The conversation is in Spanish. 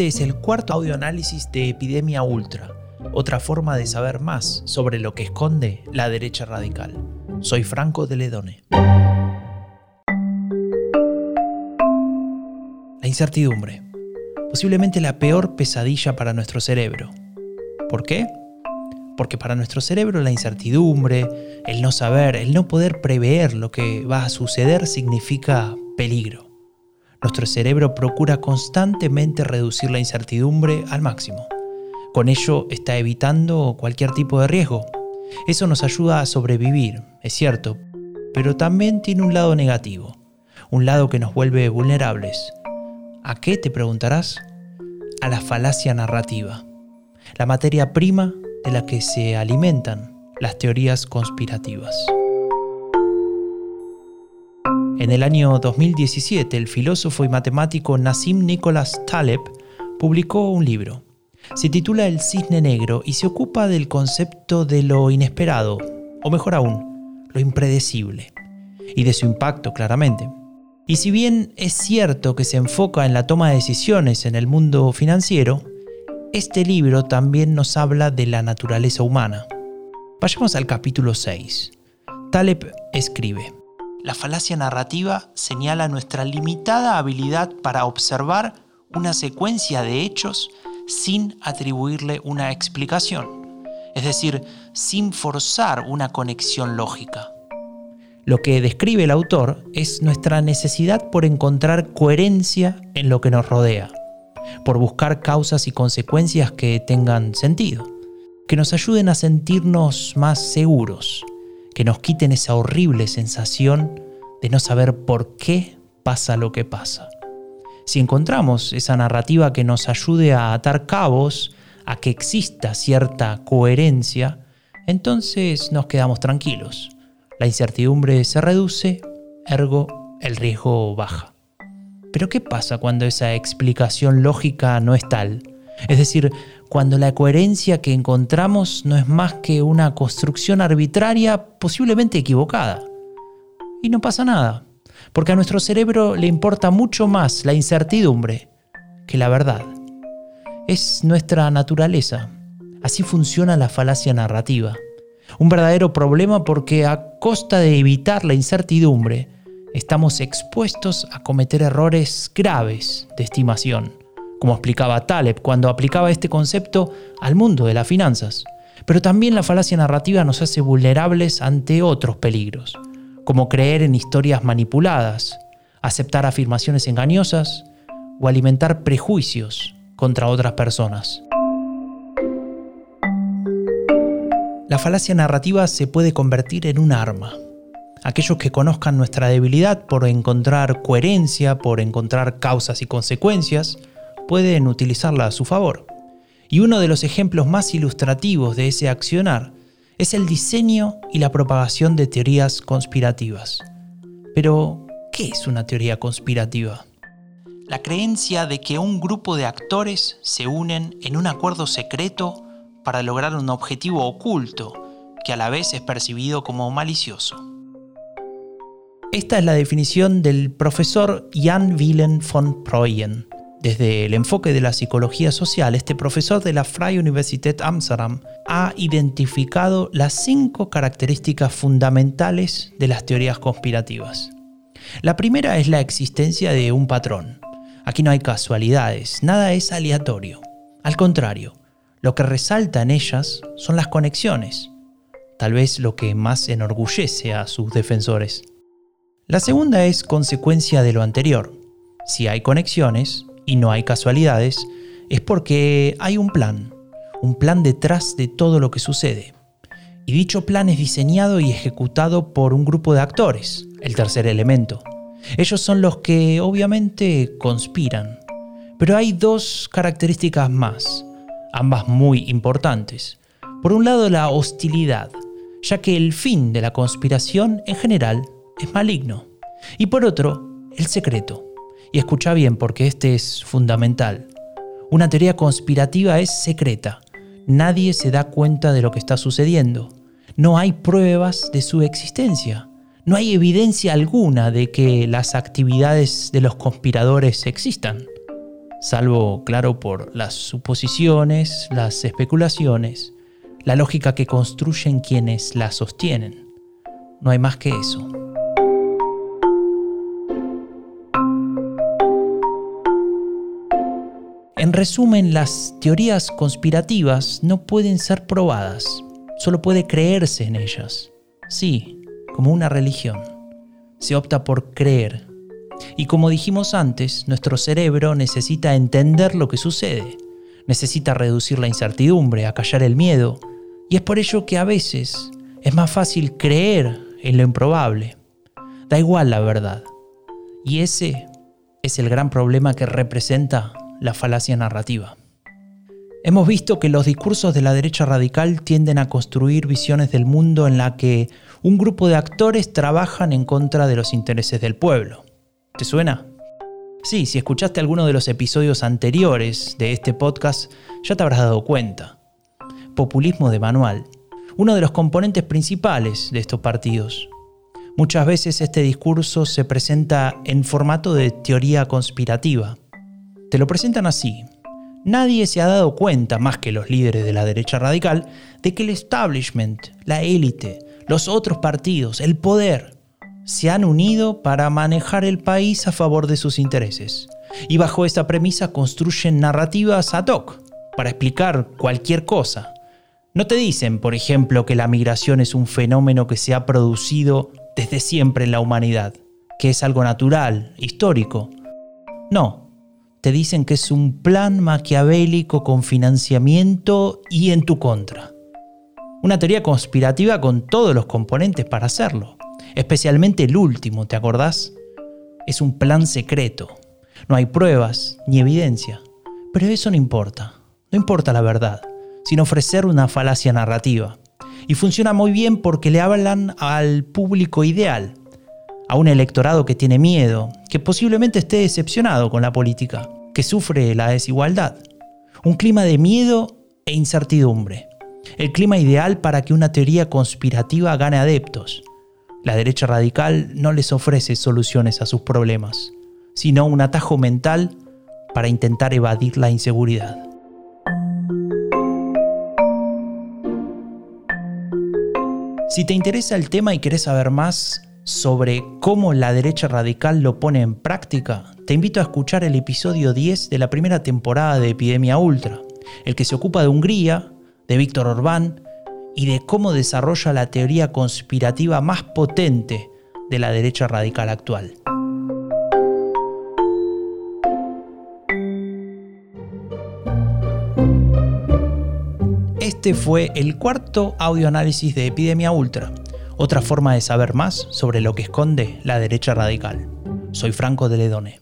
Este es el cuarto audioanálisis de Epidemia Ultra, otra forma de saber más sobre lo que esconde la derecha radical. Soy Franco de Ledone. La incertidumbre. Posiblemente la peor pesadilla para nuestro cerebro. ¿Por qué? Porque para nuestro cerebro la incertidumbre, el no saber, el no poder prever lo que va a suceder significa peligro. Nuestro cerebro procura constantemente reducir la incertidumbre al máximo. Con ello está evitando cualquier tipo de riesgo. Eso nos ayuda a sobrevivir, es cierto, pero también tiene un lado negativo, un lado que nos vuelve vulnerables. ¿A qué te preguntarás? A la falacia narrativa, la materia prima de la que se alimentan las teorías conspirativas. En el año 2017, el filósofo y matemático Nassim Nicholas Taleb publicó un libro. Se titula El cisne negro y se ocupa del concepto de lo inesperado, o mejor aún, lo impredecible, y de su impacto claramente. Y si bien es cierto que se enfoca en la toma de decisiones en el mundo financiero, este libro también nos habla de la naturaleza humana. Vayamos al capítulo 6. Taleb escribe, La falacia narrativa señala nuestra limitada habilidad para observar una secuencia de hechos sin atribuirle una explicación, es decir, sin forzar una conexión lógica. Lo que describe el autor es nuestra necesidad por encontrar coherencia en lo que nos rodea por buscar causas y consecuencias que tengan sentido, que nos ayuden a sentirnos más seguros, que nos quiten esa horrible sensación de no saber por qué pasa lo que pasa. Si encontramos esa narrativa que nos ayude a atar cabos, a que exista cierta coherencia, entonces nos quedamos tranquilos. La incertidumbre se reduce, ergo el riesgo baja. Pero ¿qué pasa cuando esa explicación lógica no es tal? Es decir, cuando la coherencia que encontramos no es más que una construcción arbitraria posiblemente equivocada. Y no pasa nada, porque a nuestro cerebro le importa mucho más la incertidumbre que la verdad. Es nuestra naturaleza. Así funciona la falacia narrativa. Un verdadero problema porque a costa de evitar la incertidumbre, estamos expuestos a cometer errores graves de estimación, como explicaba Taleb cuando aplicaba este concepto al mundo de las finanzas. Pero también la falacia narrativa nos hace vulnerables ante otros peligros, como creer en historias manipuladas, aceptar afirmaciones engañosas o alimentar prejuicios contra otras personas. La falacia narrativa se puede convertir en un arma, aquellos que conozcan nuestra debilidad por encontrar coherencia, por encontrar causas y consecuencias, pueden utilizarla a su favor. Y uno de los ejemplos más ilustrativos de ese accionar es el diseño y la propagación de teorías conspirativas. Pero, ¿qué es una teoría conspirativa? La creencia de que un grupo de actores se unen en un acuerdo secreto para lograr un objetivo oculto que a la vez es percibido como malicioso. Esta es la definición del profesor Jan Willem von Proyen. Desde el enfoque de la psicología social, este profesor de la Freie Universität Amsterdam ha identificado las cinco características fundamentales de las teorías conspirativas. La primera es la existencia de un patrón. Aquí no hay casualidades, nada es aleatorio. Al contrario, lo que resalta en ellas son las conexiones, tal vez lo que más enorgullece a sus defensores. La segunda es consecuencia de lo anterior. Si hay conexiones y no hay casualidades, es porque hay un plan, un plan detrás de todo lo que sucede. Y dicho plan es diseñado y ejecutado por un grupo de actores, el tercer elemento. Ellos son los que obviamente conspiran. Pero hay dos características más, ambas muy importantes. Por un lado la hostilidad, ya que el fin de la conspiración en general es maligno. Y por otro, el secreto. Y escucha bien porque este es fundamental. Una teoría conspirativa es secreta. Nadie se da cuenta de lo que está sucediendo. No hay pruebas de su existencia. no hay evidencia alguna de que las actividades de los conspiradores existan, salvo, claro, por las suposiciones, las especulaciones, la lógica que construyen quienes la sostienen. No hay más que eso. En resumen, las teorías conspirativas no pueden ser probadas, solo puede creerse en ellas. Sí, como una religión. Se opta por creer. Y como dijimos antes, nuestro cerebro necesita entender lo que sucede, necesita reducir la incertidumbre, acallar el miedo, y es por ello que a veces es más fácil creer en lo improbable. Da igual la verdad. Y ese es el gran problema que representa la falacia narrativa. Hemos visto que los discursos de la derecha radical tienden a construir visiones del mundo en la que un grupo de actores trabajan en contra de los intereses del pueblo. ¿Te suena? Sí, si escuchaste alguno de los episodios anteriores de este podcast, ya te habrás dado cuenta. Populismo de manual, uno de los componentes principales de estos partidos. Muchas veces este discurso se presenta en formato de teoría conspirativa. Te lo presentan así. Nadie se ha dado cuenta, más que los líderes de la derecha radical, de que el establishment, la élite, los otros partidos, el poder, se han unido para manejar el país a favor de sus intereses. Y bajo esta premisa construyen narrativas ad hoc para explicar cualquier cosa. No te dicen, por ejemplo, que la migración es un fenómeno que se ha producido desde siempre en la humanidad, que es algo natural, histórico. No, te dicen que es un plan maquiavélico con financiamiento y en tu contra. Una teoría conspirativa con todos los componentes para hacerlo, especialmente el último, ¿te acordás? Es un plan secreto. No hay pruebas ni evidencia. Pero eso no importa. No importa la verdad, sino ofrecer una falacia narrativa. Y funciona muy bien porque le hablan al público ideal, a un electorado que tiene miedo, que posiblemente esté decepcionado con la política, que sufre la desigualdad. Un clima de miedo e incertidumbre. El clima ideal para que una teoría conspirativa gane adeptos. La derecha radical no les ofrece soluciones a sus problemas, sino un atajo mental para intentar evadir la inseguridad. Si te interesa el tema y querés saber más, sobre cómo la derecha radical lo pone en práctica, te invito a escuchar el episodio 10 de la primera temporada de Epidemia Ultra, el que se ocupa de Hungría, de Víctor Orbán y de cómo desarrolla la teoría conspirativa más potente de la derecha radical actual. Este fue el cuarto audioanálisis de Epidemia Ultra otra forma de saber más sobre lo que esconde la derecha radical. Soy Franco de Ledone.